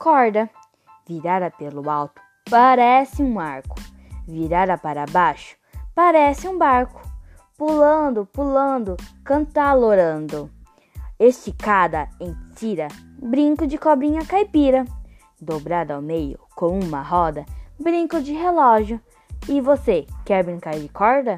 corda. Virada pelo alto, parece um arco. Virada para baixo, parece um barco. Pulando, pulando, cantalorando. Esticada em tira, brinco de cobrinha caipira. Dobrada ao meio, com uma roda, brinco de relógio. E você, quer brincar de corda?